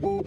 どんどん